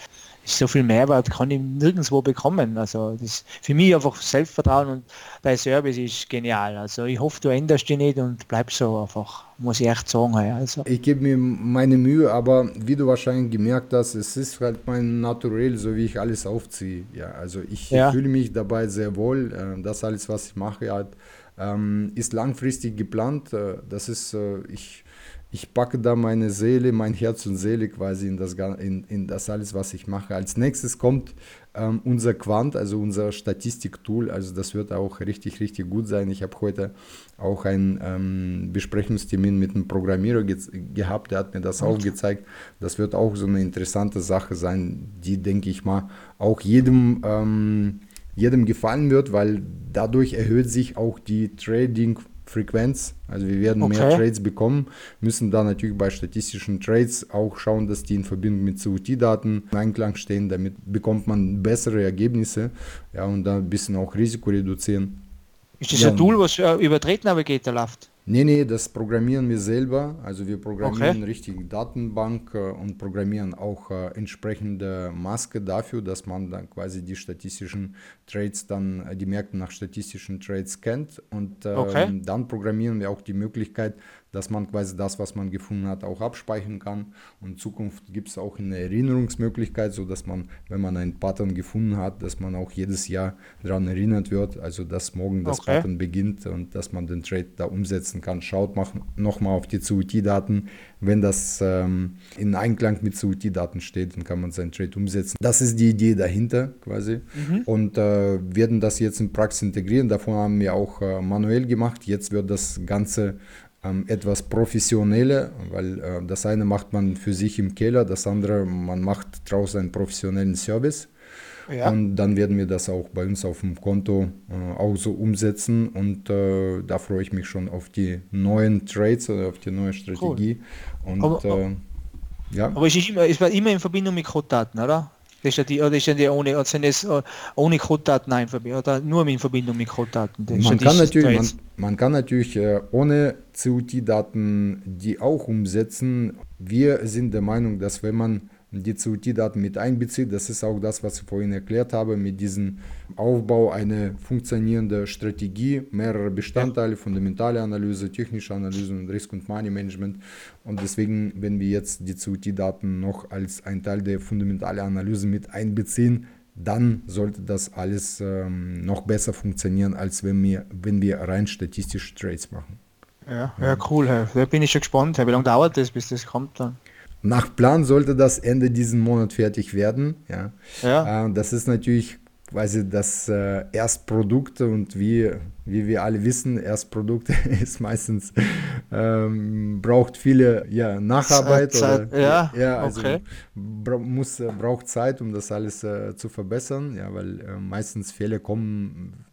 so viel Mehrwert kann ich nirgendwo bekommen. Also das für mich einfach Selbstvertrauen und dein Service ist genial. Also ich hoffe, du änderst dich nicht und bleibst so einfach, muss ich echt sagen. Also. Ich gebe mir meine Mühe, aber wie du wahrscheinlich gemerkt hast, es ist halt mein Naturell, so wie ich alles aufziehe. Ja, also ich ja. fühle mich dabei sehr wohl. Äh, das alles, was ich mache, halt, ist langfristig geplant. Äh, das ist, äh, ich ich packe da meine Seele, mein Herz und Seele quasi in das, in, in das alles, was ich mache. Als nächstes kommt ähm, unser Quant, also unser Statistiktool. Also das wird auch richtig, richtig gut sein. Ich habe heute auch einen ähm, Besprechungstermin mit einem Programmierer ge gehabt, der hat mir das auch gezeigt. Das wird auch so eine interessante Sache sein, die, denke ich mal, auch jedem... Ähm, jedem gefallen wird, weil dadurch erhöht sich auch die Trading Frequenz. Also wir werden okay. mehr Trades bekommen, müssen da natürlich bei statistischen Trades auch schauen, dass die in Verbindung mit COT-Daten im Einklang stehen. Damit bekommt man bessere Ergebnisse ja, und da ein bisschen auch Risiko reduzieren. Ist das ja, ein Tool, was über Trade Navigator läuft? Nee, nee, das programmieren wir selber. Also wir programmieren okay. richtig Datenbank äh, und programmieren auch äh, entsprechende Maske dafür, dass man dann quasi die statistischen Trades dann, äh, die Märkte nach statistischen Trades kennt. Und ähm, okay. dann programmieren wir auch die Möglichkeit, dass man quasi das, was man gefunden hat, auch abspeichern kann. Und in Zukunft gibt es auch eine Erinnerungsmöglichkeit, sodass man, wenn man ein Pattern gefunden hat, dass man auch jedes Jahr daran erinnert wird, also dass morgen das okay. Pattern beginnt und dass man den Trade da umsetzen kann. Schaut nochmal auf die CUT-Daten. Wenn das ähm, in Einklang mit CUT-Daten steht, dann kann man seinen Trade umsetzen. Das ist die Idee dahinter quasi. Mhm. Und äh, werden das jetzt in Praxis integrieren. Davon haben wir auch äh, manuell gemacht. Jetzt wird das Ganze etwas professioneller, weil äh, das eine macht man für sich im Keller, das andere, man macht draußen einen professionellen Service. Ja. Und dann werden wir das auch bei uns auf dem Konto äh, auch so umsetzen. Und äh, da freue ich mich schon auf die neuen Trades oder auf die neue Strategie. Cool. Und aber, äh, ja. aber es ist immer, es war immer in Verbindung mit Codedaten, oder? Das ist ja die, oder ist ja die ohne, sind das äh, ohne Codedaten einverbinden oder nur in Verbindung mit Codedaten? Man, kann natürlich, man, man, kann natürlich äh, ohne CUT-Daten die auch umsetzen. Wir sind der Meinung, dass wenn man die COT-Daten mit einbezieht. Das ist auch das, was ich vorhin erklärt habe, mit diesem Aufbau einer funktionierenden Strategie, mehrere Bestandteile, fundamentale Analyse, technische Analyse und Risk- und Money-Management. Und deswegen, wenn wir jetzt die COT-Daten noch als ein Teil der fundamentalen Analyse mit einbeziehen, dann sollte das alles ähm, noch besser funktionieren, als wenn wir, wenn wir rein statistische Trades machen. Ja, ja, cool. Da bin ich schon gespannt. Wie lange dauert das, bis das kommt dann? Nach Plan sollte das Ende diesen Monat fertig werden. Ja. ja. Äh, das ist natürlich quasi das äh, Erstprodukt und wie, wie wir alle wissen, Erstprodukt ist meistens ähm, braucht viele ja, Nacharbeit. Zeit, oder, ja, ja, also okay. bra muss, äh, braucht Zeit, um das alles äh, zu verbessern, ja, weil äh, meistens Fehler kommen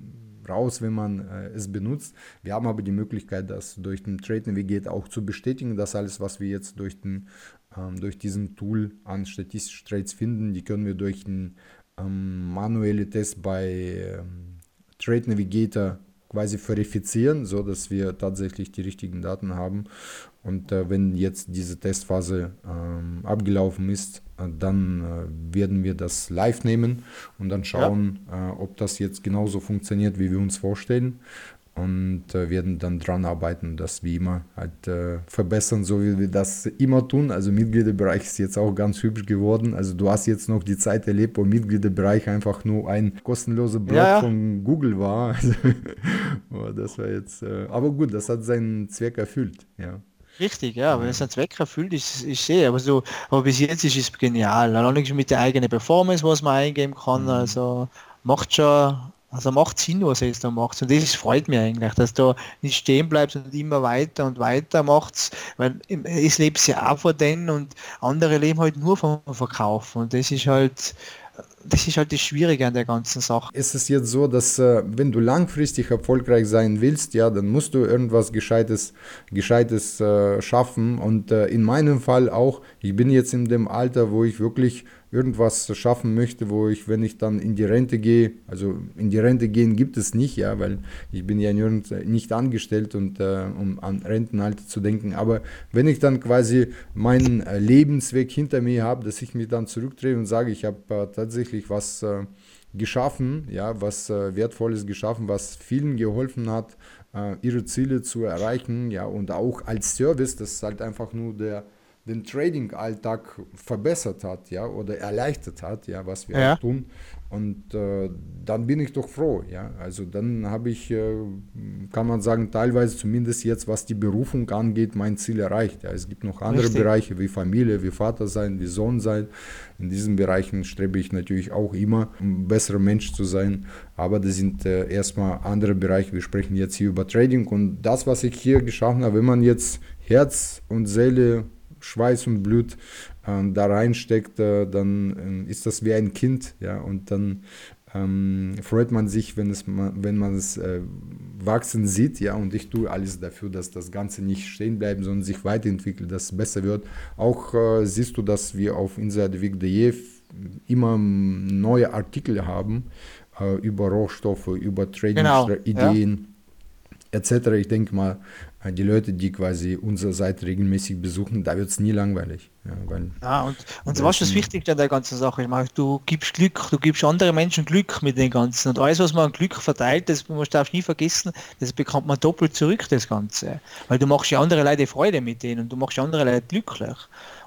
raus, wenn man äh, es benutzt. Wir haben aber die Möglichkeit, das durch den Trade Navigate auch zu bestätigen, dass alles, was wir jetzt durch den ähm, durch diesen Tool an statistischen Trades finden. Die können wir durch einen ähm, manuellen Test bei ähm, Trade Navigator quasi verifizieren, so dass wir tatsächlich die richtigen Daten haben. Und äh, wenn jetzt diese Testphase ähm, abgelaufen ist, äh, dann äh, werden wir das live nehmen und dann schauen, ja. Äh, ob das jetzt genauso funktioniert, wie wir uns vorstellen und äh, werden dann dran arbeiten, das wie immer halt äh, verbessern, so wie wir das immer tun. Also Mitgliederbereich ist jetzt auch ganz hübsch geworden. Also du hast jetzt noch die Zeit erlebt, wo Mitgliederbereich einfach nur ein kostenloser Blog ja. von Google war. Also, das war jetzt, äh, aber gut, das hat seinen Zweck erfüllt, ja. Richtig, ja, wenn es einen Zweck erfüllt, ist, ich sehe, aber so, aber bis jetzt ist es genial. Dann mit der eigenen Performance, was man eingeben kann, mhm. also macht schon also macht Sinn, was er jetzt da macht. Und das freut mich eigentlich, dass du nicht stehen bleibst und immer weiter und weiter macht's, weil es lebt ja auch von denen und andere leben halt nur vom Verkauf. Und das ist halt, das ist halt das Schwierige an der ganzen Sache. Es ist jetzt so, dass äh, wenn du langfristig erfolgreich sein willst, ja, dann musst du irgendwas Gescheites, Gescheites äh, schaffen. Und äh, in meinem Fall auch, ich bin jetzt in dem Alter, wo ich wirklich irgendwas schaffen möchte, wo ich, wenn ich dann in die Rente gehe, also in die Rente gehen gibt es nicht, ja, weil ich bin ja nicht angestellt und äh, um an Rentenalter zu denken, aber wenn ich dann quasi meinen äh, Lebensweg hinter mir habe, dass ich mich dann zurückdrehe und sage, ich habe äh, tatsächlich was äh, geschaffen, ja, was äh, Wertvolles geschaffen, was vielen geholfen hat, äh, ihre Ziele zu erreichen, ja, und auch als Service, das halt einfach nur der den Trading-Alltag verbessert hat, ja, oder erleichtert hat, ja, was wir ja. tun. Und äh, dann bin ich doch froh, ja. Also dann habe ich, äh, kann man sagen, teilweise zumindest jetzt, was die Berufung angeht, mein Ziel erreicht. Ja. Es gibt noch andere Richtig. Bereiche wie Familie, wie Vater sein, wie Sohn sein. In diesen Bereichen strebe ich natürlich auch immer, um ein besserer Mensch zu sein. Aber das sind äh, erstmal andere Bereiche. Wir sprechen jetzt hier über Trading und das, was ich hier geschaffen habe, wenn man jetzt Herz und Seele Schweiß und Blut äh, da reinsteckt, äh, dann äh, ist das wie ein Kind, ja, und dann ähm, freut man sich, wenn, es, wenn man es äh, wachsen sieht, ja, und ich tue alles dafür, dass das Ganze nicht stehen bleibt, sondern sich weiterentwickelt, dass es besser wird. Auch äh, siehst du, dass wir auf insiderweek.de immer neue Artikel haben äh, über Rohstoffe, über Trading-Ideen. Genau, ja etc. Ich denke mal, die Leute, die quasi unsere Seite regelmäßig besuchen, da wird es nie langweilig. Ja, ja, und, und was ist das Wichtigste an der ganzen Sache? Ich meine, du gibst Glück, du gibst andere Menschen Glück mit den Ganzen. Und alles, was man an Glück verteilt, das man darf nie vergessen, das bekommt man doppelt zurück, das Ganze. Weil du machst ja andere Leute Freude mit denen und du machst ja andere Leute glücklich.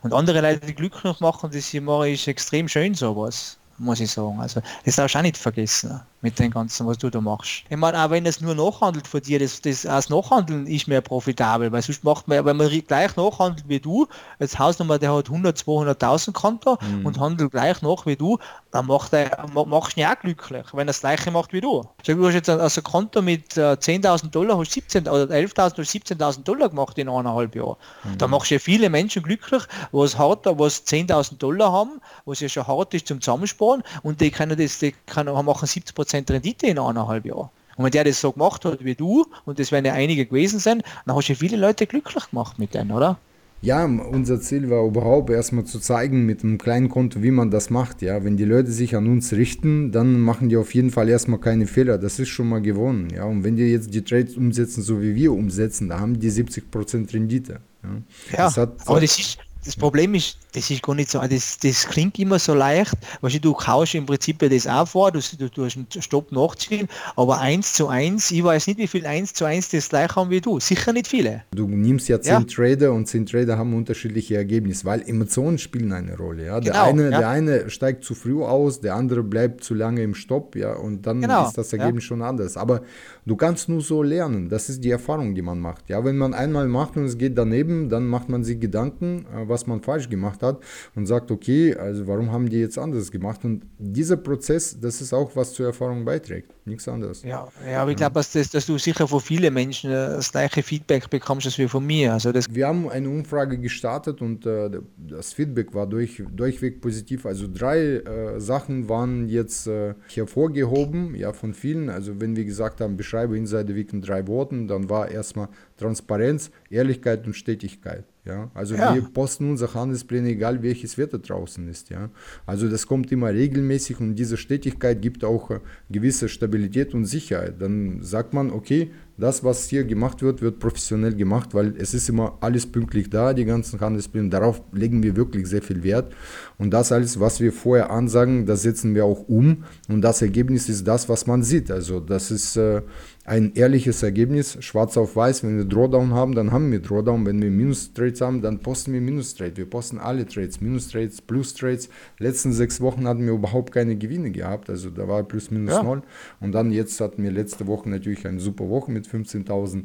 Und andere Leute glücklich machen, das ist extrem schön sowas muss ich sagen. Also das darfst du auch nicht vergessen mit dem Ganzen, was du da machst. Ich meine, auch wenn es nur nachhandelt von dir, das, das als Nachhandeln ist mehr profitabel, weil sonst macht man, wenn man gleich nachhandelt wie du, als Hausnummer, der hat 100, 200.000 Konto mhm. und handelt gleich nach wie du, dann macht er, machst du ihn auch glücklich, wenn er das gleiche macht wie du. Sag, du hast jetzt also ein Konto mit äh, 10.000 Dollar, hast 17 oder 11.000 oder 17.000 Dollar gemacht in eineinhalb Jahren. Mhm. Da machst du ja viele Menschen glücklich, was hart, was 10.000 Dollar haben, was ja schon hart ist zum Zusammensparen und die können das, die können, machen 70 Prozent Rendite in eineinhalb Jahren. Und wenn der das so gemacht hat wie du, und das werden ja einige gewesen sein, dann hast du viele Leute glücklich gemacht mit denen, oder? Ja, unser Ziel war überhaupt erstmal zu zeigen mit einem kleinen Konto, wie man das macht. Ja, wenn die Leute sich an uns richten, dann machen die auf jeden Fall erstmal keine Fehler. Das ist schon mal gewonnen. Ja, und wenn die jetzt die Trades umsetzen, so wie wir umsetzen, da haben die 70% Rendite. Ja, ja das hat, aber das ist, das Problem ist, das ist gar nicht so, das, das klingt immer so leicht, weißt du, du kaust im Prinzip das auch vor, du, du, du hast einen Stopp nachziehen, aber eins zu eins, ich weiß nicht, wie viel eins zu eins das gleich haben wie du, sicher nicht viele. Du nimmst ja zehn ja. Trader und zehn Trader haben unterschiedliche Ergebnisse, weil Emotionen spielen eine Rolle, ja. Der, genau, eine, ja. der eine steigt zu früh aus, der andere bleibt zu lange im Stopp, ja, und dann genau, ist das Ergebnis ja. schon anders, aber du kannst nur so lernen, das ist die Erfahrung, die man macht, ja, wenn man einmal macht und es geht daneben, dann macht man sich Gedanken, äh, was man falsch gemacht hat und sagt, okay, also warum haben die jetzt anders gemacht? Und dieser Prozess, das ist auch, was zur Erfahrung beiträgt, nichts anderes. Ja, ja aber ich glaube, dass, das, dass du sicher von vielen Menschen äh, das gleiche Feedback bekommst als wir von mir. Also das wir haben eine Umfrage gestartet und äh, das Feedback war durch, durchweg positiv. Also drei äh, Sachen waren jetzt äh, hervorgehoben, ja, von vielen. Also wenn wir gesagt haben, beschreibe Insider Week in drei Worten, dann war erstmal Transparenz, Ehrlichkeit und Stetigkeit. Ja? Also ja. wir posten unsere Handelspläne, egal welches Wetter draußen ist. Ja? Also das kommt immer regelmäßig und diese Stetigkeit gibt auch äh, gewisse Stabilität und Sicherheit. Dann sagt man, okay, das, was hier gemacht wird, wird professionell gemacht, weil es ist immer alles pünktlich da, die ganzen Handelspläne. Darauf legen wir wirklich sehr viel Wert. Und das alles, was wir vorher ansagen, das setzen wir auch um. Und das Ergebnis ist das, was man sieht. Also das ist äh, ein ehrliches Ergebnis, schwarz auf weiß. Wenn wir Drawdown haben, dann haben wir Drawdown. Wenn wir Minus-Trades haben, dann posten wir Minus-Trade. Wir posten alle Trades, Minus-Trades, Plus-Trades. Letzten sechs Wochen hatten wir überhaupt keine Gewinne gehabt. Also da war plus minus ja. null. Und dann jetzt hatten wir letzte Woche natürlich eine super Woche mit 15.000.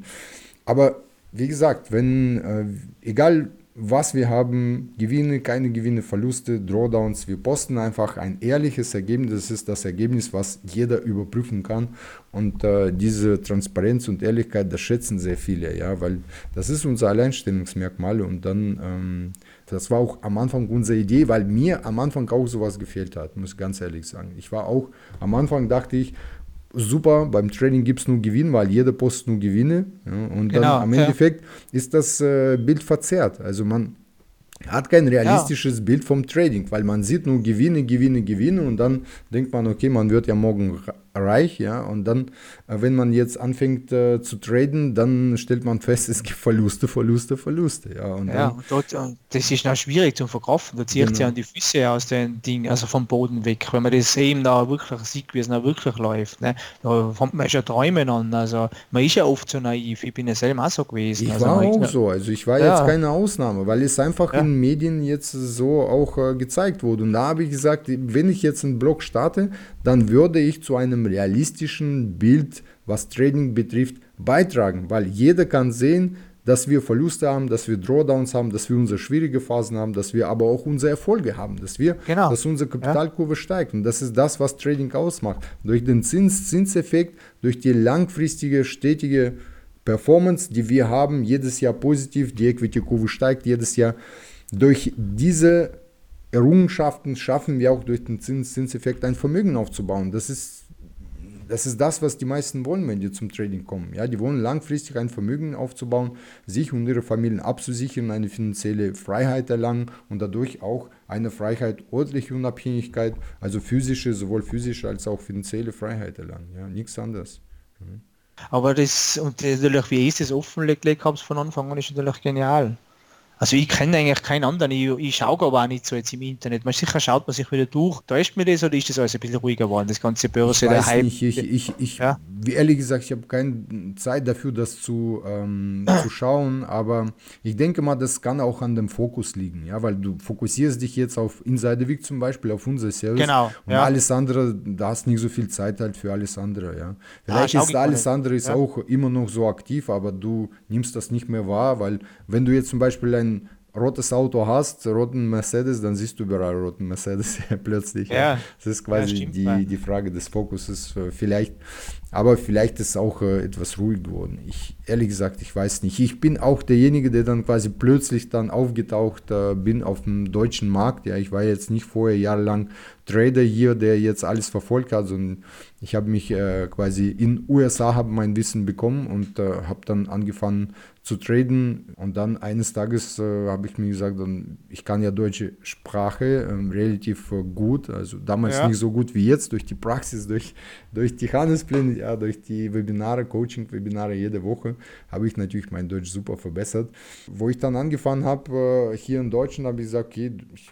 Aber wie gesagt, wenn, äh, egal was wir haben, Gewinne, keine Gewinne, Verluste, Drawdowns, wir posten einfach ein ehrliches Ergebnis. Das ist das Ergebnis, was jeder überprüfen kann. Und äh, diese Transparenz und Ehrlichkeit, das schätzen sehr viele, ja, weil das ist unser Alleinstellungsmerkmal. Und dann, ähm, das war auch am Anfang unsere Idee, weil mir am Anfang auch sowas gefehlt hat, muss ich ganz ehrlich sagen. Ich war auch, am Anfang dachte ich, super, beim Training gibt es nur Gewinn, weil jeder postet nur Gewinne. Ja, und genau, dann am Endeffekt ist das äh, Bild verzerrt. Also man hat kein realistisches ja. Bild vom Trading, weil man sieht nur Gewinne, Gewinne, Gewinne und dann denkt man, okay, man wird ja morgen reich, ja, und dann, äh, wenn man jetzt anfängt äh, zu traden, dann stellt man fest, es gibt Verluste, Verluste, Verluste, ja. Und ja, und dort, das ist noch schwierig zu verkaufen, da zieht genau. ja an die Füße aus den Dingen, also vom Boden weg, wenn man das eben da wirklich sieht, wie es da wirklich läuft, ne, da fängt man schon Träumen an, also man ist ja oft so naiv, ich bin ja selber auch so gewesen. Ich also war auch so, also ich war ja. jetzt keine Ausnahme, weil es einfach ja. in Medien jetzt so auch äh, gezeigt wurde und da habe ich gesagt, wenn ich jetzt einen Blog starte, dann würde ich zu einem realistischen Bild, was Trading betrifft, beitragen, weil jeder kann sehen, dass wir Verluste haben, dass wir Drawdowns haben, dass wir unsere schwierige Phasen haben, dass wir aber auch unsere Erfolge haben, dass wir, genau. dass unsere Kapitalkurve ja. steigt und das ist das, was Trading ausmacht. Durch den Zins Zinseffekt, durch die langfristige stetige Performance, die wir haben, jedes Jahr positiv, die Equity-Kurve steigt jedes Jahr. Durch diese Errungenschaften schaffen wir auch durch den Zins Zinseffekt ein Vermögen aufzubauen. Das ist, das ist das, was die meisten wollen, wenn die zum Trading kommen. Ja, die wollen langfristig ein Vermögen aufzubauen, sich und ihre Familien abzusichern, eine finanzielle Freiheit erlangen und dadurch auch eine Freiheit, ordentliche Unabhängigkeit, also physische, sowohl physische als auch finanzielle Freiheit erlangen. Ja, nichts anderes. Mhm. Aber das, und natürlich, wie ich das offengelegt habe von Anfang an, ist natürlich genial. Also ich kenne eigentlich keinen anderen, ich, ich schaue aber auch nicht so jetzt im Internet. Man sicher schaut man sich wieder durch. Täuscht mir das oder ist das alles ein bisschen ruhiger geworden, das ganze Börse, ich der Hype? Nicht, ich, ich, ich, ja? wie ehrlich gesagt, ich habe keine Zeit dafür, das zu, ähm, zu schauen, aber ich denke mal, das kann auch an dem Fokus liegen, ja, weil du fokussierst dich jetzt auf Insider Week zum Beispiel, auf unser Service genau, und ja. alles andere, da hast nicht so viel Zeit halt für alles andere, ja. Vielleicht ah, ist alles andere ist ja. auch immer noch so aktiv, aber du nimmst das nicht mehr wahr, weil wenn du jetzt zum Beispiel ein rotes Auto hast, roten Mercedes, dann siehst du überall roten Mercedes plötzlich. Ja. Das ist quasi ja, die, die Frage des Fokuses. Äh, vielleicht aber vielleicht ist auch äh, etwas ruhig geworden. Ich, ehrlich gesagt, ich weiß nicht. Ich bin auch derjenige, der dann quasi plötzlich dann aufgetaucht äh, bin auf dem deutschen Markt. Ja, ich war jetzt nicht vorher jahrelang Trader hier, der jetzt alles verfolgt hat, sondern ich habe mich äh, quasi in USA habe mein Wissen bekommen und äh, habe dann angefangen zu traden und dann eines Tages äh, habe ich mir gesagt, dann, ich kann ja deutsche Sprache ähm, relativ äh, gut, also damals ja. nicht so gut wie jetzt durch die Praxis, durch, durch die Handelspläne, ja, durch die Webinare, Coaching-Webinare jede Woche, habe ich natürlich mein Deutsch super verbessert. Wo ich dann angefangen habe, äh, hier in Deutschland, habe ich gesagt, okay, ich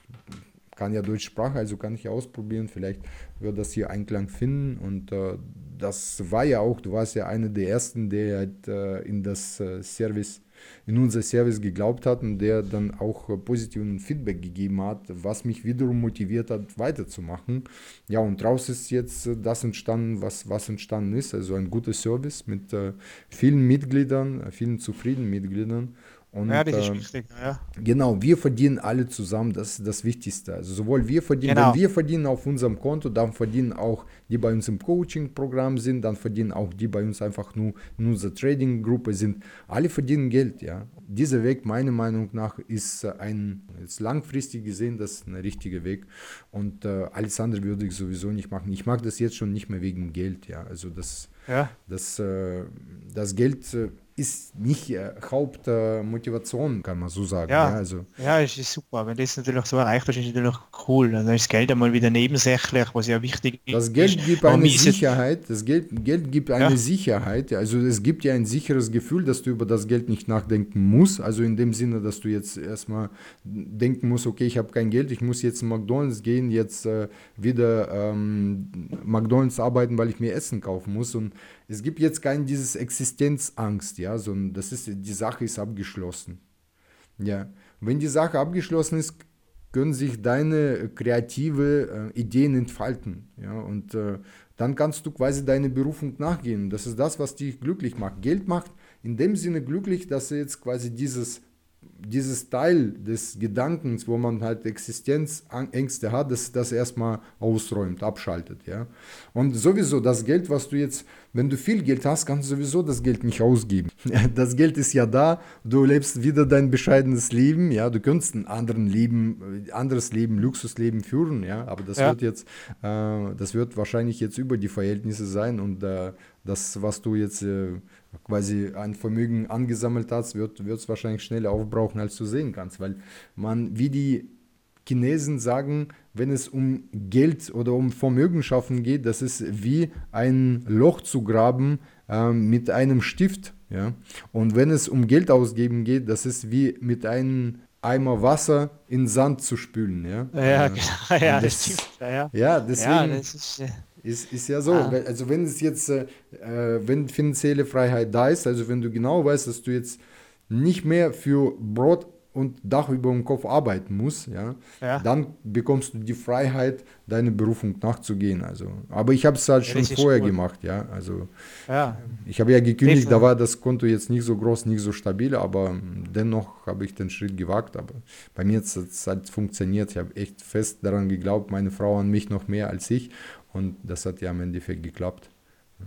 kann ja Deutschsprache, also kann ich ausprobieren, vielleicht wird das hier Einklang finden und äh, das war ja auch, du warst ja einer der ersten, der halt, äh, in das äh, Service in unser Service geglaubt hat und der dann auch äh, positiven Feedback gegeben hat, was mich wiederum motiviert hat, weiterzumachen. Ja, und daraus ist jetzt äh, das entstanden, was, was entstanden ist. Also ein guter Service mit äh, vielen Mitgliedern, äh, vielen zufriedenen Mitgliedern und, ja, das ist ähm, wichtig, ja. Genau, wir verdienen alle zusammen, das ist das Wichtigste. Also sowohl wir verdienen, genau. wenn wir verdienen auf unserem Konto, dann verdienen auch die bei uns im Coaching-Programm sind, dann verdienen auch die bei uns einfach nur in unserer Trading-Gruppe sind. Alle verdienen Geld, ja. Dieser Weg, meiner Meinung nach, ist ein, jetzt langfristig gesehen, das ist ein richtiger Weg. Und äh, alles andere würde ich sowieso nicht machen. Ich mag das jetzt schon nicht mehr wegen Geld, ja. Also das, ja. das, äh, das Geld. Äh, ist nicht Hauptmotivation, kann man so sagen. Ja, ja, also. ja, es ist super. Wenn das natürlich so erreicht ist, ist natürlich cool. Dann ist Geld einmal wieder nebensächlich, was ja wichtig ist. Das Geld gibt eine Sicherheit. Das Geld, Geld gibt eine ja. Sicherheit. Also es gibt ja ein sicheres Gefühl, dass du über das Geld nicht nachdenken musst. Also in dem Sinne, dass du jetzt erstmal denken musst, okay, ich habe kein Geld, ich muss jetzt in McDonalds gehen, jetzt äh, wieder ähm, McDonalds arbeiten, weil ich mir Essen kaufen muss. Und es gibt jetzt kein dieses Existenzangst, ja, sondern das ist, die Sache ist abgeschlossen. Ja, wenn die Sache abgeschlossen ist, können sich deine kreative äh, Ideen entfalten, ja, und äh, dann kannst du quasi deine Berufung nachgehen. Das ist das, was dich glücklich macht. Geld macht in dem Sinne glücklich, dass er jetzt quasi dieses dieses Teil des Gedankens, wo man halt Existenzängste hat, dass das erstmal ausräumt, abschaltet, ja. Und sowieso das Geld, was du jetzt, wenn du viel Geld hast, kannst du sowieso das Geld nicht ausgeben. Das Geld ist ja da, du lebst wieder dein bescheidenes Leben, ja. Du könntest ein anderen Leben, anderes Leben, Luxusleben führen, ja. Aber das ja. wird jetzt, äh, das wird wahrscheinlich jetzt über die Verhältnisse sein und äh, das, was du jetzt äh, quasi ein Vermögen angesammelt hast, wird es wahrscheinlich schneller aufbrauchen, als du sehen kannst. Weil man, wie die Chinesen sagen, wenn es um Geld oder um Vermögen schaffen geht, das ist wie ein Loch zu graben äh, mit einem Stift. Ja? Und wenn es um Geld ausgeben geht, das ist wie mit einem Eimer Wasser in Sand zu spülen. Ja, ja, genau. ja, das, das stimmt. Ja, ja deswegen. Ja, das ist, äh ist, ist ja so. Ah. Also wenn es jetzt, äh, wenn finanzielle Freiheit da ist, also wenn du genau weißt, dass du jetzt nicht mehr für Brot und Dach über dem Kopf arbeiten musst, ja, ja. dann bekommst du die Freiheit, deine Berufung nachzugehen. Also, aber ich habe es halt schon vorher cool. gemacht, ja. Also ja. ich habe ja gekündigt, da war das Konto jetzt nicht so groß, nicht so stabil, aber dennoch habe ich den Schritt gewagt. Aber bei mir hat es halt funktioniert. Ich habe echt fest daran geglaubt, meine Frau an mich noch mehr als ich. Und das hat ja im Endeffekt geklappt.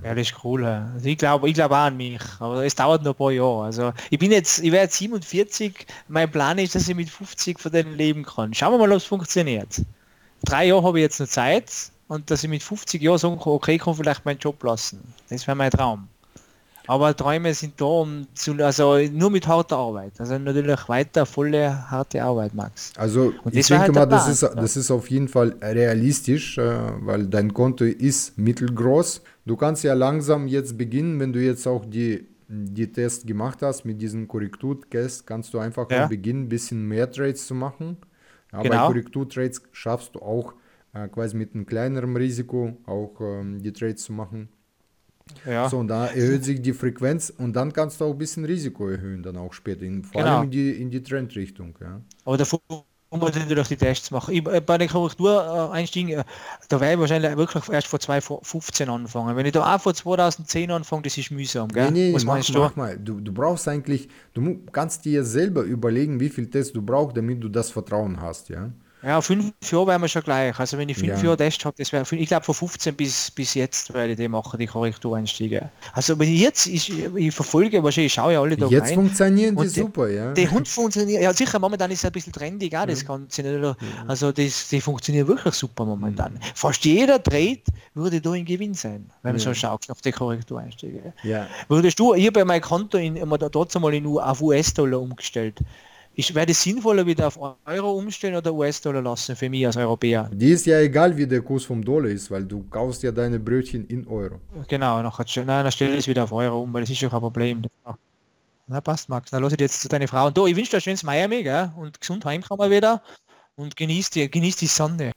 Ja, das ist cool. Also ich glaube ich glaub auch an mich, aber es dauert noch ein paar Jahre. Also ich bin jetzt, ich werde 47, mein Plan ist, dass ich mit 50 von denen leben kann. Schauen wir mal, ob es funktioniert. Drei Jahre habe ich jetzt noch Zeit und dass ich mit 50 Jahren sagen kann, okay, ich kann vielleicht meinen Job lassen. Das wäre mein Traum. Aber Träume sind da, um zu, also nur mit harter Arbeit. Also natürlich weiter volle harte Arbeit, Max. Also ich denke halt mal, das ist, das ist auf jeden Fall realistisch, äh, weil dein Konto ist mittelgroß. Du kannst ja langsam jetzt beginnen, wenn du jetzt auch die, die Tests gemacht hast mit diesen Korrekturtests, kannst du einfach ja. beginnen, ein bisschen mehr Trades zu machen. Ja, genau. Bei Korrekturtrades schaffst du auch äh, quasi mit einem kleineren Risiko auch ähm, die Trades zu machen. Ja. So, und da erhöht sich die Frequenz und dann kannst du auch ein bisschen Risiko erhöhen, dann auch später, in, vor genau. allem in die, in die Trendrichtung. Ja. Aber davor muss ich natürlich die Tests machen. Ich, äh, bei den Korrektureinstiegen, äh, da werde ich wahrscheinlich wirklich erst vor 2015 anfangen. Wenn ich da auch vor 2010 anfange, das ist mühsam. Gell? Nee, nee, Was mach, du? mach mal. Du, du brauchst eigentlich, du kannst dir selber überlegen, wie viel Tests du brauchst, damit du das Vertrauen hast. Ja. Ja, fünf Jahre wären wir schon gleich. Also wenn ich fünf ja. Jahre Test habe, das wäre, ich glaube von 15 bis, bis jetzt werde ich die machen, die Korrektureinstiege. Also wenn ich jetzt, ich, ich verfolge wahrscheinlich, ich schaue ja alle da Jetzt rein. funktionieren die, die, super, ja. Die Hund funktioniert, ja sicher, momentan ist es ein bisschen trendig auch, das ja. Ganze. Also das, die funktionieren wirklich super momentan. Fast jeder Trade würde da in Gewinn sein, wenn man so schaut auf die Korrektureinstiege. Ja. Würdest du, ich habe mein Konto in, immer da trotzdem mal in, auf US-Dollar umgestellt. Ich werde sinnvoller wieder auf Euro umstellen oder US-Dollar lassen für mich als Europäer. Die ist ja egal, wie der Kurs vom Dollar ist, weil du kaufst ja deine Brötchen in Euro. Genau, nachher, nein, dann stelle ich es wieder auf Euro um, weil das ist ja kein Problem. Na passt, Max. Dann lasse ich jetzt zu deine Frau. Und du, ich wünsche dir ein schönes Miami, gell? Und gesund heimkommen wieder und genießt die, genießt die Sonne.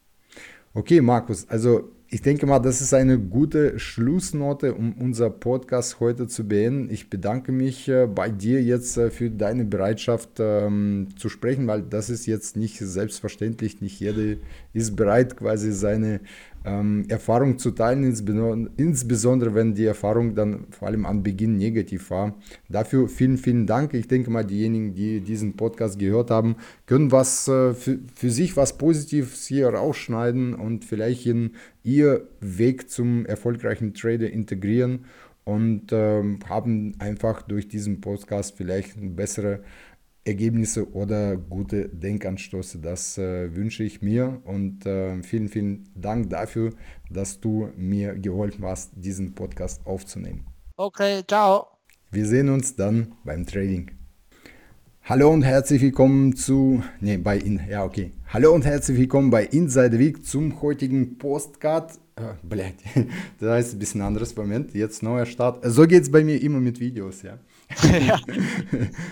Okay, Markus, also ich denke mal, das ist eine gute Schlussnote, um unser Podcast heute zu beenden. Ich bedanke mich äh, bei dir jetzt äh, für deine Bereitschaft ähm, zu sprechen, weil das ist jetzt nicht selbstverständlich. Nicht jeder ist bereit, quasi seine ähm, Erfahrung zu teilen, insbesondere wenn die Erfahrung dann vor allem am Beginn negativ war. Dafür vielen, vielen Dank. Ich denke mal, diejenigen, die diesen Podcast gehört haben, können was äh, für, für sich was Positives hier rausschneiden und vielleicht in ihr Weg zum erfolgreichen Trader integrieren und ähm, haben einfach durch diesen Podcast vielleicht eine bessere Ergebnisse oder gute Denkanstöße. Das äh, wünsche ich mir und äh, vielen, vielen Dank dafür, dass du mir geholfen hast, diesen Podcast aufzunehmen. Okay, ciao. Wir sehen uns dann beim Trading. Hallo und herzlich willkommen zu, nee, bei, in, ja, okay. Hallo und herzlich willkommen bei Inside Week zum heutigen Postcard. Äh, blöd, das heißt ein bisschen anderes Moment. Jetzt neuer Start. So geht es bei mir immer mit Videos, ja. ja.